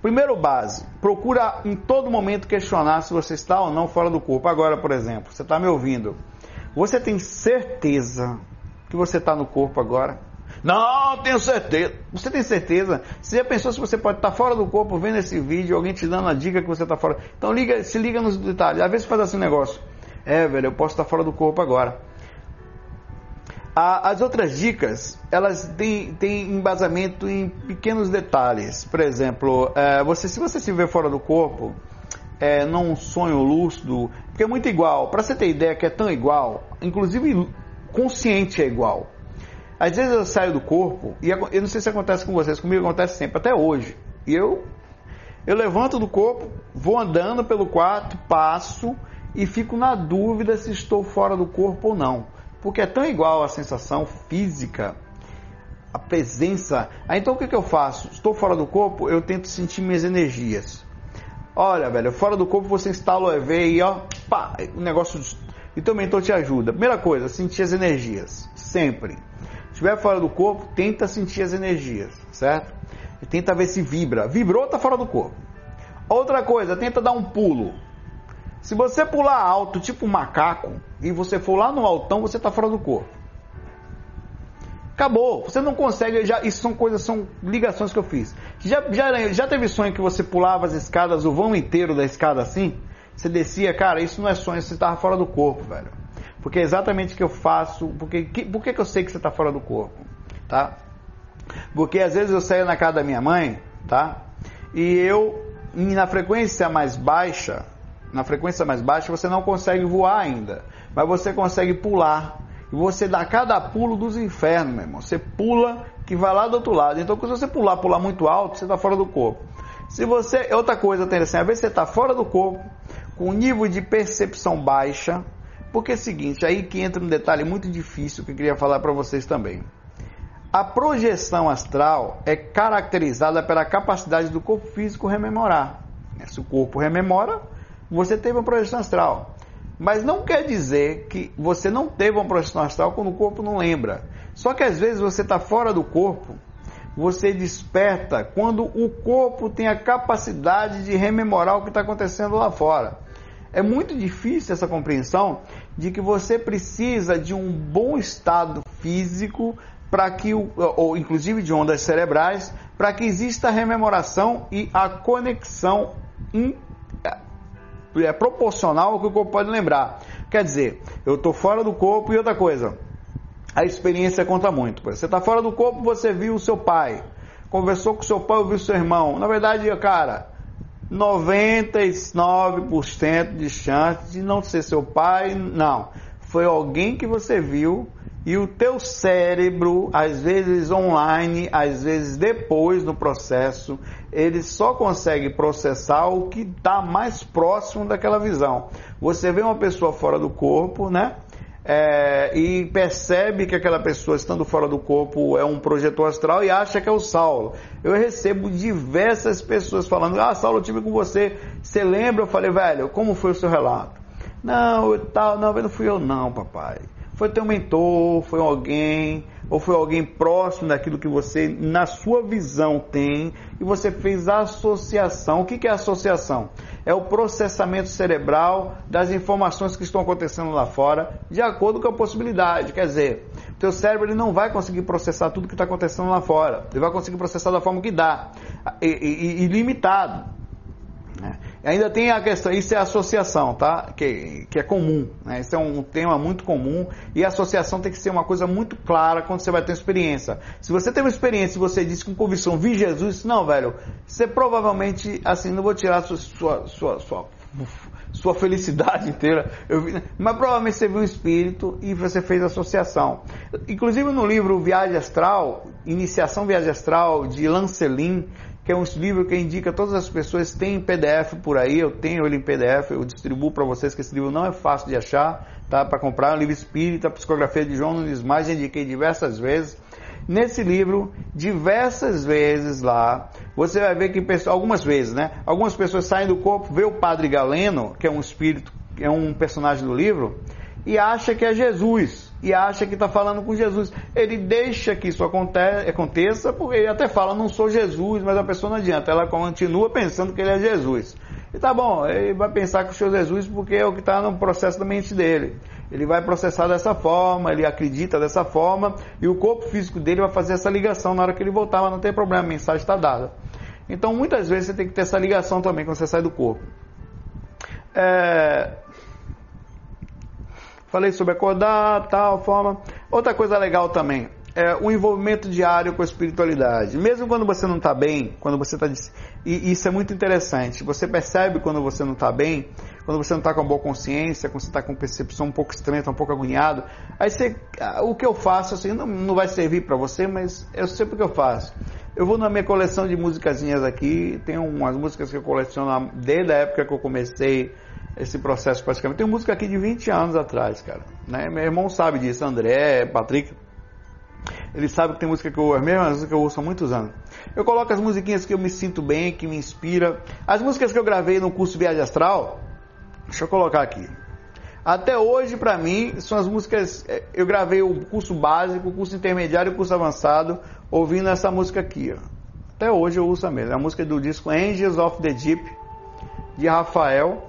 Primeiro base, procura em todo momento questionar se você está ou não fora do corpo. Agora, por exemplo, você está me ouvindo. Você tem certeza que você está no corpo agora? Não, tenho certeza. Você tem certeza? Você já pensou se você pode estar fora do corpo vendo esse vídeo, alguém te dando a dica que você está fora? Então liga, se liga nos detalhes. Às vezes faz assim um negócio. É, velho, eu posso estar fora do corpo agora. As outras dicas, elas têm, têm embasamento em pequenos detalhes. Por exemplo, é, você, se você se vê fora do corpo, é, num sonho lúcido, porque é muito igual. Para você ter ideia que é tão igual, inclusive consciente é igual. Às vezes eu saio do corpo, e eu não sei se acontece com vocês, comigo acontece sempre, até hoje. E eu, eu levanto do corpo, vou andando pelo quarto, passo e fico na dúvida se estou fora do corpo ou não porque é tão igual a sensação física, a presença. Aí então o que, que eu faço? Estou fora do corpo, eu tento sentir minhas energias. Olha, velho, fora do corpo você instala o EV e ó, pá, o negócio. E teu mentor te ajuda. Primeira coisa, sentir as energias. Sempre. Se estiver fora do corpo, tenta sentir as energias, certo? E tenta ver se vibra. Vibrou, tá fora do corpo. Outra coisa, tenta dar um pulo. Se você pular alto, tipo um macaco, e você for lá no altão, você está fora do corpo. Acabou. Você não consegue. Já, isso são coisas, são ligações que eu fiz. Já, já, já teve sonho que você pulava as escadas, o vão inteiro da escada assim? Você descia, cara, isso não é sonho, você estava fora do corpo, velho. Porque é exatamente o que eu faço. Porque, que, por que, que eu sei que você está fora do corpo? Tá? Porque às vezes eu saio na casa da minha mãe, tá? E eu, na frequência mais baixa, na frequência mais baixa, você não consegue voar ainda. Mas você consegue pular. E você dá cada pulo dos infernos, meu irmão. Você pula que vai lá do outro lado. Então, se você pular, pular muito alto, você está fora do corpo. Se você. Outra coisa interessante, às vezes você está fora do corpo, com nível de percepção baixa, porque é o seguinte, aí que entra um detalhe muito difícil que eu queria falar para vocês também. A projeção astral é caracterizada pela capacidade do corpo físico rememorar. Se o corpo rememora, você teve uma projeção astral. Mas não quer dizer que você não teve uma projeção astral quando o corpo não lembra. Só que às vezes você está fora do corpo, você desperta quando o corpo tem a capacidade de rememorar o que está acontecendo lá fora. É muito difícil essa compreensão de que você precisa de um bom estado físico para que ou inclusive de ondas cerebrais, para que exista a rememoração e a conexão in, é, proporcional ao que o corpo pode lembrar. Quer dizer, eu estou fora do corpo e outra coisa, a experiência conta muito. Você está fora do corpo, você viu o seu pai, conversou com seu pai, ouviu seu irmão. Na verdade, cara, 99% de chance de não ser seu pai, não. Foi alguém que você viu e o teu cérebro, às vezes online, às vezes depois no processo, ele só consegue processar o que está mais próximo daquela visão. Você vê uma pessoa fora do corpo, né? é, e percebe que aquela pessoa estando fora do corpo é um projetor astral e acha que é o Saulo. Eu recebo diversas pessoas falando: Ah, Saulo, eu tive com você. Você lembra? Eu falei, velho, como foi o seu relato? Não, eu tal, não, não fui eu, não, papai. Foi teu mentor, foi alguém, ou foi alguém próximo daquilo que você, na sua visão, tem, e você fez associação. O que é associação? é o processamento cerebral das informações que estão acontecendo lá fora, de acordo com a possibilidade. Quer dizer, teu cérebro ele não vai conseguir processar tudo que está acontecendo lá fora. Ele vai conseguir processar da forma que dá, e, e, e limitado. Né? Ainda tem a questão, isso é associação, tá? Que, que é comum, né? Isso é um tema muito comum e a associação tem que ser uma coisa muito clara quando você vai ter experiência. Se você tem uma experiência e você disse com convicção, vi Jesus, não, velho, você provavelmente, assim, não vou tirar sua, sua, sua, sua, sua felicidade [laughs] inteira, vi, mas provavelmente você viu o espírito e você fez associação. Inclusive no livro Viagem Astral, Iniciação Viagem Astral, de Lancelin, que é um livro que indica todas as pessoas, tem PDF por aí, eu tenho ele em PDF, eu distribuo para vocês que esse livro não é fácil de achar, tá? Para comprar, é um livro espírita, psicografia de João Nunes Mais, já indiquei diversas vezes. Nesse livro, diversas vezes lá, você vai ver que algumas vezes, né? Algumas pessoas saem do corpo, vê o Padre Galeno, que é um espírito, é um personagem do livro, e acha que é Jesus e acha que está falando com Jesus. Ele deixa que isso aconteça, porque ele até fala, não sou Jesus, mas a pessoa não adianta, ela continua pensando que ele é Jesus. E tá bom, ele vai pensar que o seu Jesus porque é o que está no processo da mente dele. Ele vai processar dessa forma, ele acredita dessa forma, e o corpo físico dele vai fazer essa ligação na hora que ele voltar, mas não tem problema, a mensagem está dada. Então muitas vezes você tem que ter essa ligação também quando você sai do corpo. É, Falei sobre acordar, tal forma. Outra coisa legal também é o envolvimento diário com a espiritualidade. Mesmo quando você não está bem, quando você está e isso é muito interessante. Você percebe quando você não está bem, quando você não está com boa consciência, quando você está com percepção um pouco estranha, tá um pouco agoniado. Aí você, o que eu faço assim não, não vai servir para você, mas eu sei o que eu faço. Eu vou na minha coleção de musicazinhas aqui, tem umas músicas que eu coleciono desde a época que eu comecei esse processo praticamente. Tem música aqui de 20 anos atrás, cara. Né? Meu irmão sabe disso, André, Patrick. Ele sabe que tem música que eu ouço, mesmo música que eu ouço há muitos anos. Eu coloco as musiquinhas que eu me sinto bem, que me inspira. As músicas que eu gravei no curso Viagem Astral, deixa eu colocar aqui. Até hoje, para mim, são as músicas. É, eu gravei o curso básico, o curso intermediário e o curso avançado, ouvindo essa música aqui. Ó. Até hoje eu uso a mesma. É a música do disco Angels of the Deep, de Rafael.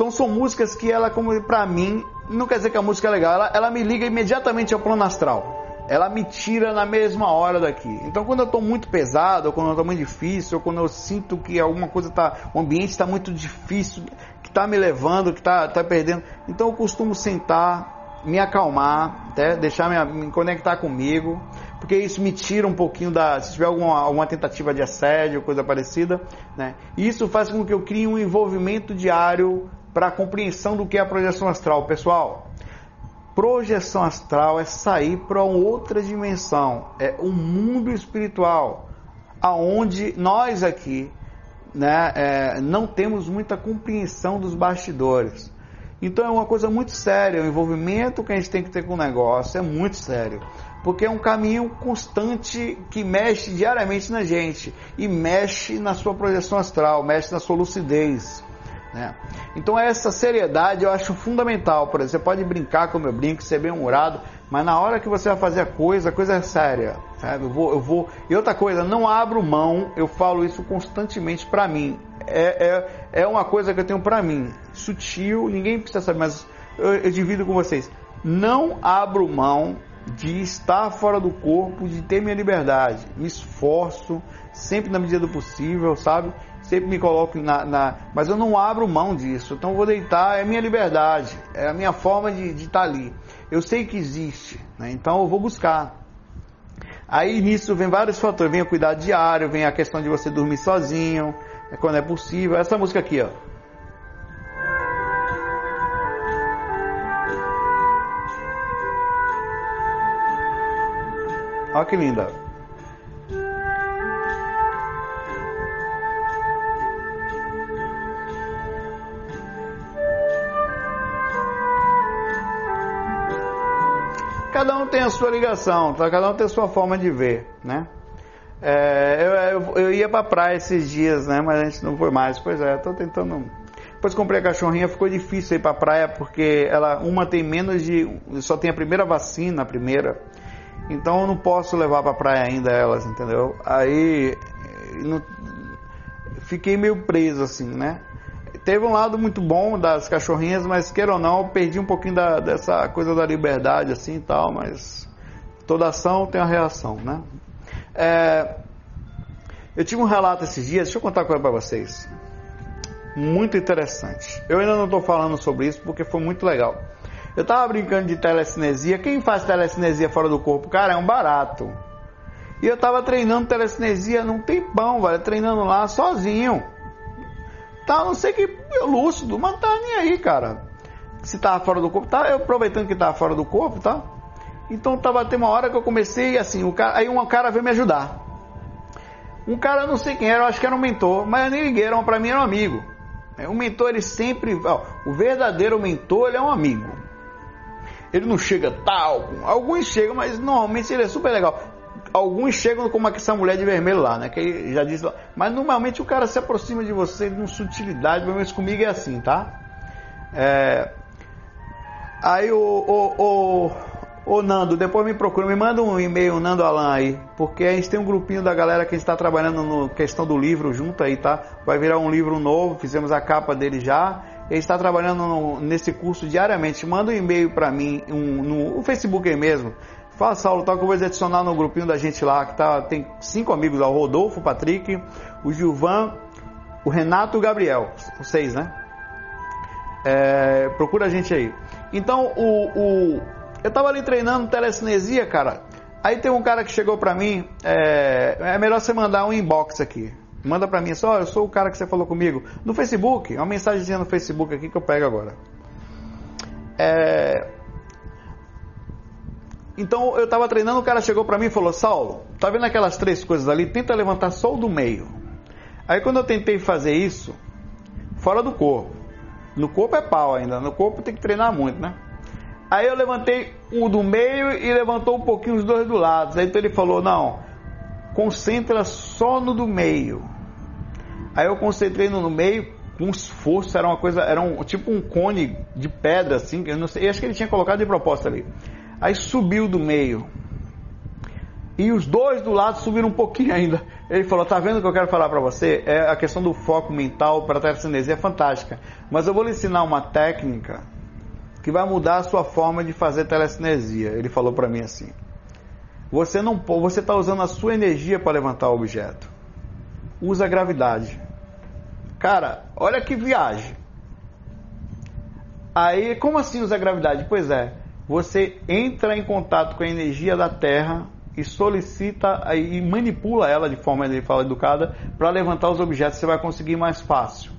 Então são músicas que ela, como para mim, não quer dizer que a música é legal, ela, ela me liga imediatamente ao plano astral. ela me tira na mesma hora daqui. Então, quando eu estou muito pesado, ou quando eu estou muito difícil, ou quando eu sinto que alguma coisa está, o ambiente está muito difícil, que está me levando, que está tá perdendo, então eu costumo sentar, me acalmar, até deixar me, me conectar comigo, porque isso me tira um pouquinho da, se tiver alguma, alguma tentativa de assédio, coisa parecida, né? Isso faz com que eu crie um envolvimento diário para a compreensão do que é a projeção astral, pessoal projeção astral é sair para outra dimensão, é um mundo espiritual, aonde nós aqui né, é, não temos muita compreensão dos bastidores. Então é uma coisa muito séria, o envolvimento que a gente tem que ter com o negócio é muito sério, porque é um caminho constante que mexe diariamente na gente e mexe na sua projeção astral, mexe na sua lucidez. Né? Então essa seriedade eu acho fundamental. Por exemplo, você pode brincar como eu brinco, ser bem humorado, mas na hora que você vai fazer a coisa, a coisa é séria. Sabe? Eu vou, eu vou. E outra coisa, não abro mão. Eu falo isso constantemente para mim. É, é, é uma coisa que eu tenho para mim, sutil. Ninguém precisa saber, mas eu, eu divido com vocês. Não abro mão de estar fora do corpo, de ter minha liberdade. Me esforço sempre na medida do possível, sabe? Sempre me coloco na, na, Mas eu não abro mão disso. Então eu vou deitar, é minha liberdade, é a minha forma de, de estar ali. Eu sei que existe, né? então eu vou buscar. Aí nisso vem vários fatores, vem o cuidado diário, vem a questão de você dormir sozinho, né, quando é possível. Essa música aqui, ó. Olha que linda. Cada um tem a sua ligação, tá? cada um tem a sua forma de ver, né? É, eu, eu, eu, ia pra praia esses dias, né? Mas a gente não foi mais. Pois é, tô tentando. Depois comprei a cachorrinha, ficou difícil ir pra praia porque ela uma tem menos de. só tem a primeira vacina, a primeira. Então eu não posso levar pra praia ainda elas, entendeu? Aí. Não, fiquei meio preso assim, né? Teve um lado muito bom das cachorrinhas, mas queira ou não, perdi um pouquinho da, dessa coisa da liberdade assim e tal, mas toda ação tem a reação, né? É, eu tive um relato esses dias, deixa eu contar coisa para vocês. Muito interessante. Eu ainda não estou falando sobre isso porque foi muito legal. Eu estava brincando de telecinesia. Quem faz telecinesia fora do corpo? Cara, é um barato. E eu estava treinando telecinesia num tempão, velho, treinando lá sozinho tal, não sei que eu lúcido, mas tá nem aí, cara. Se tava fora do corpo, tá? Eu aproveitando que tava fora do corpo, tá? Então tava até uma hora que eu comecei assim, o cara, aí um cara veio me ajudar. Um cara, não sei quem era, eu acho que era um mentor, mas eu nem liguei, era, pra mim era um amigo. É, o mentor, ele sempre, ó, o verdadeiro mentor, ele é um amigo. Ele não chega tal, alguns chegam, mas normalmente ele é super legal alguns chegam como essa mulher de vermelho lá, né? Que já disse lá. Mas normalmente o cara se aproxima de você com sutilidade, pelo menos comigo é assim, tá? É... Aí o, o, o, o, Nando, depois me procura, me manda um e-mail, Nando Alan aí, porque a gente tem um grupinho da galera que está trabalhando no questão do livro junto aí, tá? Vai virar um livro novo, fizemos a capa dele já. Ele está trabalhando no, nesse curso diariamente. Manda um e-mail para mim, um, no, no Facebook aí mesmo. Fala, Saulo, tá que eu vou adicionar no grupinho da gente lá, que tá, tem cinco amigos, o Rodolfo, o Patrick, o Gilvan, o Renato e o Gabriel. Os seis, né? É, procura a gente aí. Então, o, o, eu tava ali treinando telecinesia, cara. Aí tem um cara que chegou pra mim, é, é melhor você mandar um inbox aqui. Manda pra mim só, eu sou o cara que você falou comigo. No Facebook, uma mensagem no Facebook aqui que eu pego agora. É, então eu estava treinando, o cara chegou para mim e falou: Saulo, tá vendo aquelas três coisas ali? Tenta levantar só o do meio. Aí quando eu tentei fazer isso, fora do corpo, no corpo é pau ainda, no corpo tem que treinar muito, né? Aí eu levantei o do meio e levantou um pouquinho os dois do lado. Aí então ele falou: Não, concentra só no do meio. Aí eu concentrei no, no meio com esforço, era uma coisa, era um tipo um cone de pedra assim, eu não sei, eu acho que ele tinha colocado de proposta ali. Aí subiu do meio. E os dois do lado subiram um pouquinho ainda. Ele falou: Tá vendo o que eu quero falar para você? É a questão do foco mental para a é fantástica. Mas eu vou lhe ensinar uma técnica que vai mudar a sua forma de fazer telecinesia. Ele falou para mim assim. Você não você está usando a sua energia para levantar o objeto. Usa a gravidade. Cara, olha que viagem. Aí, como assim usa a gravidade? Pois é, você entra em contato com a energia da Terra e solicita e manipula ela de forma, ele fala, educada para levantar os objetos, você vai conseguir mais fácil.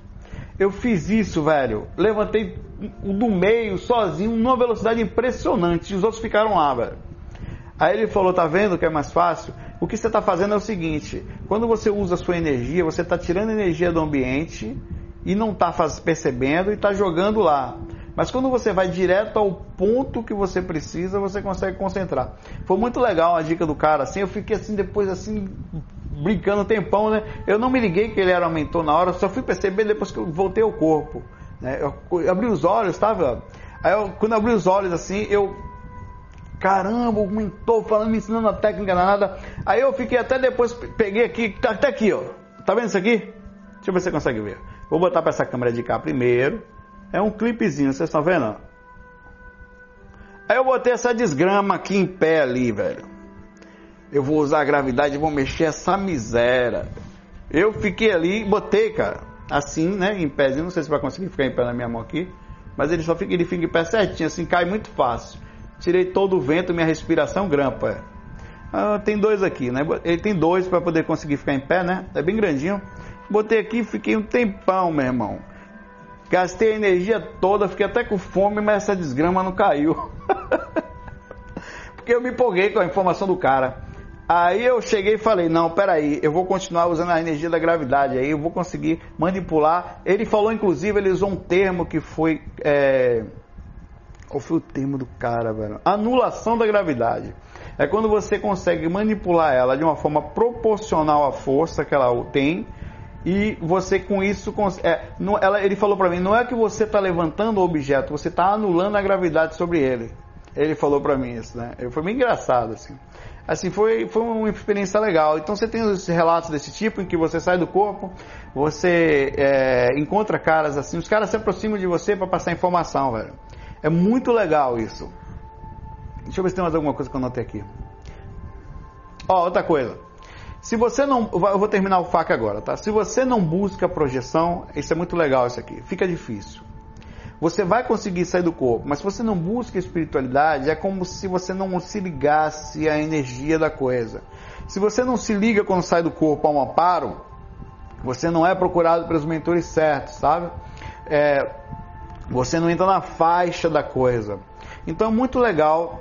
Eu fiz isso, velho. Levantei do meio sozinho numa velocidade impressionante. Os outros ficaram lá, velho. Aí ele falou: tá vendo que é mais fácil? O que você está fazendo é o seguinte: quando você usa a sua energia, você está tirando energia do ambiente e não está percebendo e está jogando lá. Mas quando você vai direto ao ponto que você precisa, você consegue concentrar. Foi muito legal a dica do cara, assim, eu fiquei assim depois assim brincando um tempão, né? Eu não me liguei que ele era aumentou na hora, só fui perceber depois que eu voltei ao corpo. Né? Eu, eu abri os olhos, tava. Aí eu, quando eu abri os olhos assim, eu caramba, o mentor falando, me ensinando a técnica nada. Aí eu fiquei até depois, peguei aqui, tá até aqui, ó. Tá vendo isso aqui? Deixa eu ver se você consegue ver. Vou botar para essa câmera de cá primeiro. É um clipezinho, vocês estão vendo? Aí eu botei essa desgrama aqui em pé ali, velho. Eu vou usar a gravidade e vou mexer essa miséria. Eu fiquei ali, botei, cara, assim, né, em pézinho. Não sei se vai conseguir ficar em pé na minha mão aqui. Mas ele só fica, ele fica em pé certinho, assim, cai muito fácil. Tirei todo o vento, minha respiração grampa. Ah, tem dois aqui, né? Ele tem dois para poder conseguir ficar em pé, né? É bem grandinho. Botei aqui, fiquei um tempão, meu irmão. Gastei a energia toda, fiquei até com fome, mas essa desgrama não caiu. [laughs] Porque eu me empolguei com a informação do cara. Aí eu cheguei e falei, não, peraí, eu vou continuar usando a energia da gravidade, aí eu vou conseguir manipular. Ele falou, inclusive, ele usou um termo que foi é, qual foi o termo do cara, velho? Anulação da gravidade. É quando você consegue manipular ela de uma forma proporcional à força que ela tem e você com isso é, não, ela, ele falou para mim não é que você está levantando o objeto você está anulando a gravidade sobre ele ele falou para mim isso né foi bem engraçado assim assim foi foi uma experiência legal então você tem os relatos desse tipo em que você sai do corpo você é, encontra caras assim os caras se aproximam de você para passar informação velho é muito legal isso. Deixa eu ver se tem mais alguma coisa que eu anotei aqui. Ó, outra coisa. Se você não. Eu vou terminar o FAQ agora, tá? Se você não busca projeção, isso é muito legal isso aqui. Fica difícil. Você vai conseguir sair do corpo, mas se você não busca espiritualidade, é como se você não se ligasse à energia da coisa. Se você não se liga quando sai do corpo a um amparo, você não é procurado pelos mentores certos, sabe? É, você não entra na faixa da coisa. Então é muito legal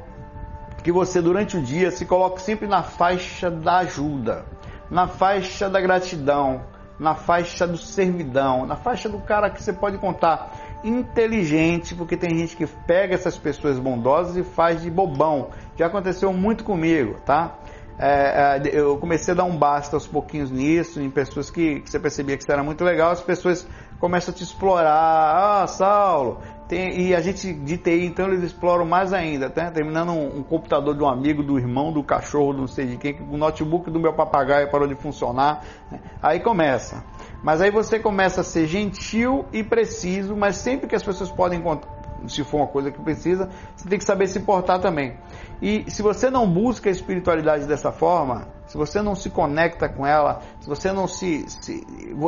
que você durante o dia se coloque sempre na faixa da ajuda, na faixa da gratidão, na faixa do servidão, na faixa do cara que você pode contar inteligente, porque tem gente que pega essas pessoas bondosas e faz de bobão. Já aconteceu muito comigo, tá? É, é, eu comecei a dar um basta aos pouquinhos nisso, em pessoas que, que você percebia que isso era muito legal, as pessoas começam a te explorar. Ah, Saulo, tem, e a gente de TI, então eles exploram mais ainda, tá? terminando um, um, computador de um amigo, do irmão, do cachorro, não sei de quem, o notebook do meu papagaio parou de funcionar. Né? Aí começa. Mas aí você começa a ser gentil e preciso, mas sempre que as pessoas podem se for uma coisa que precisa, você tem que saber se portar também. E se você não busca a espiritualidade dessa forma, se você não se conecta com ela, se você não se, se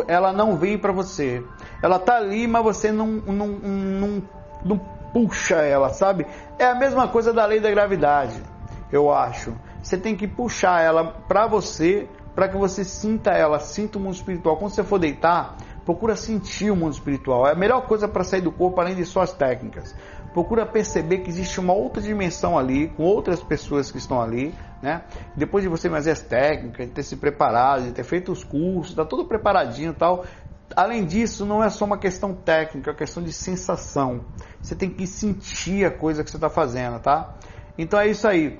ela não vem para você. Ela tá ali, mas você não, não, não, não puxa ela, sabe? É a mesma coisa da lei da gravidade, eu acho. Você tem que puxar ela para você, para que você sinta ela, sinta o mundo espiritual. Quando você for deitar, Procura sentir o mundo espiritual. É a melhor coisa para sair do corpo, além de suas técnicas. Procura perceber que existe uma outra dimensão ali, com outras pessoas que estão ali, né? Depois de você fazer as técnicas, de ter se preparado, de ter feito os cursos, tá tudo preparadinho e tal. Além disso, não é só uma questão técnica, é uma questão de sensação. Você tem que sentir a coisa que você está fazendo, tá? Então é isso aí.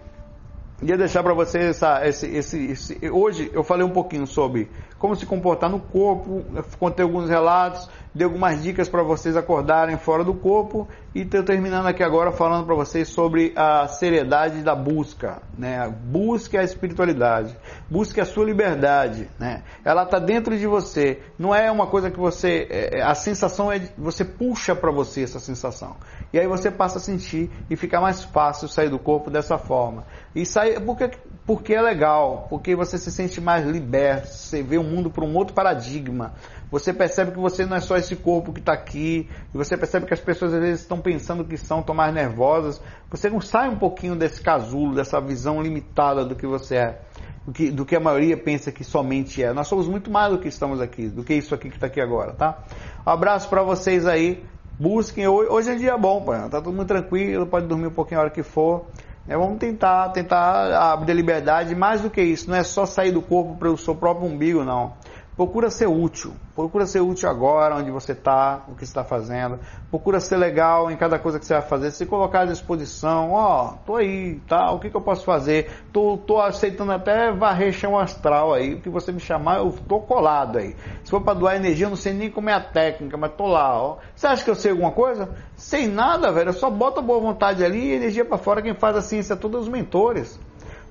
Ia deixar para vocês essa, esse, esse, esse, Hoje eu falei um pouquinho sobre como se comportar no corpo, contei alguns relatos, dei algumas dicas para vocês acordarem fora do corpo e estou terminando aqui agora falando para vocês sobre a seriedade da busca, né? Busque a espiritualidade, busque a sua liberdade, né? Ela está dentro de você, não é uma coisa que você, é, é, a sensação é, você puxa para você essa sensação e aí você passa a sentir e fica mais fácil sair do corpo dessa forma. E sair, porque porque é legal, porque você se sente mais liberto, você vê o mundo por um outro paradigma. Você percebe que você não é só esse corpo que está aqui, e você percebe que as pessoas às vezes estão pensando que são, estão mais nervosas. Você não sai um pouquinho desse casulo, dessa visão limitada do que você é, do que, do que a maioria pensa que somente é. Nós somos muito mais do que estamos aqui, do que isso aqui que está aqui agora, tá? Um abraço para vocês aí. Busquem, hoje é dia bom, pai. tá todo mundo tranquilo, pode dormir um pouquinho a hora que for. É, vamos tentar, tentar abrir a liberdade. Mais do que isso, não é só sair do corpo para o seu próprio umbigo, não. Procura ser útil. Procura ser útil agora, onde você está, o que está fazendo. Procura ser legal em cada coisa que você vai fazer. Se colocar à disposição, ó, oh, tô aí, tá? O que, que eu posso fazer? Tô, tô aceitando até varrer chão astral aí. O que você me chamar, eu tô colado aí. Se for para doar energia, eu não sei nem como é a técnica, mas tô lá, ó. Você acha que eu sei alguma coisa? Sem nada, velho. Eu só bota boa vontade ali e energia para fora. Quem faz a ciência é todos os mentores.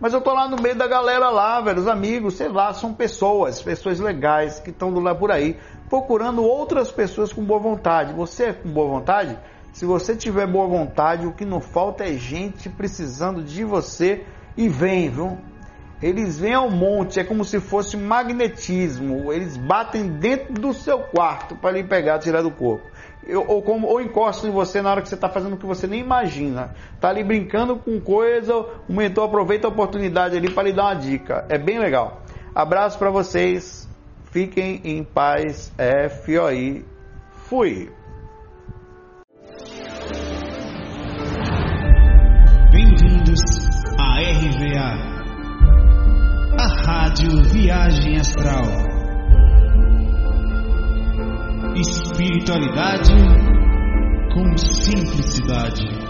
Mas eu tô lá no meio da galera lá, velho, os amigos, sei lá, são pessoas, pessoas legais que estão lá por aí, procurando outras pessoas com boa vontade. Você é com boa vontade? Se você tiver boa vontade, o que não falta é gente precisando de você e vem, viu? Eles vêm ao monte, é como se fosse magnetismo. Eles batem dentro do seu quarto para lhe pegar, tirar do corpo ou, como, ou encosta em você na hora que você está fazendo o que você nem imagina. Está ali brincando com coisa, o mentor aproveita a oportunidade ali para lhe dar uma dica. É bem legal. Abraço para vocês. Fiquem em paz. FOI. Fui. Bem-vindos à RVA. A Rádio Viagem Astral espiritualidade com simplicidade.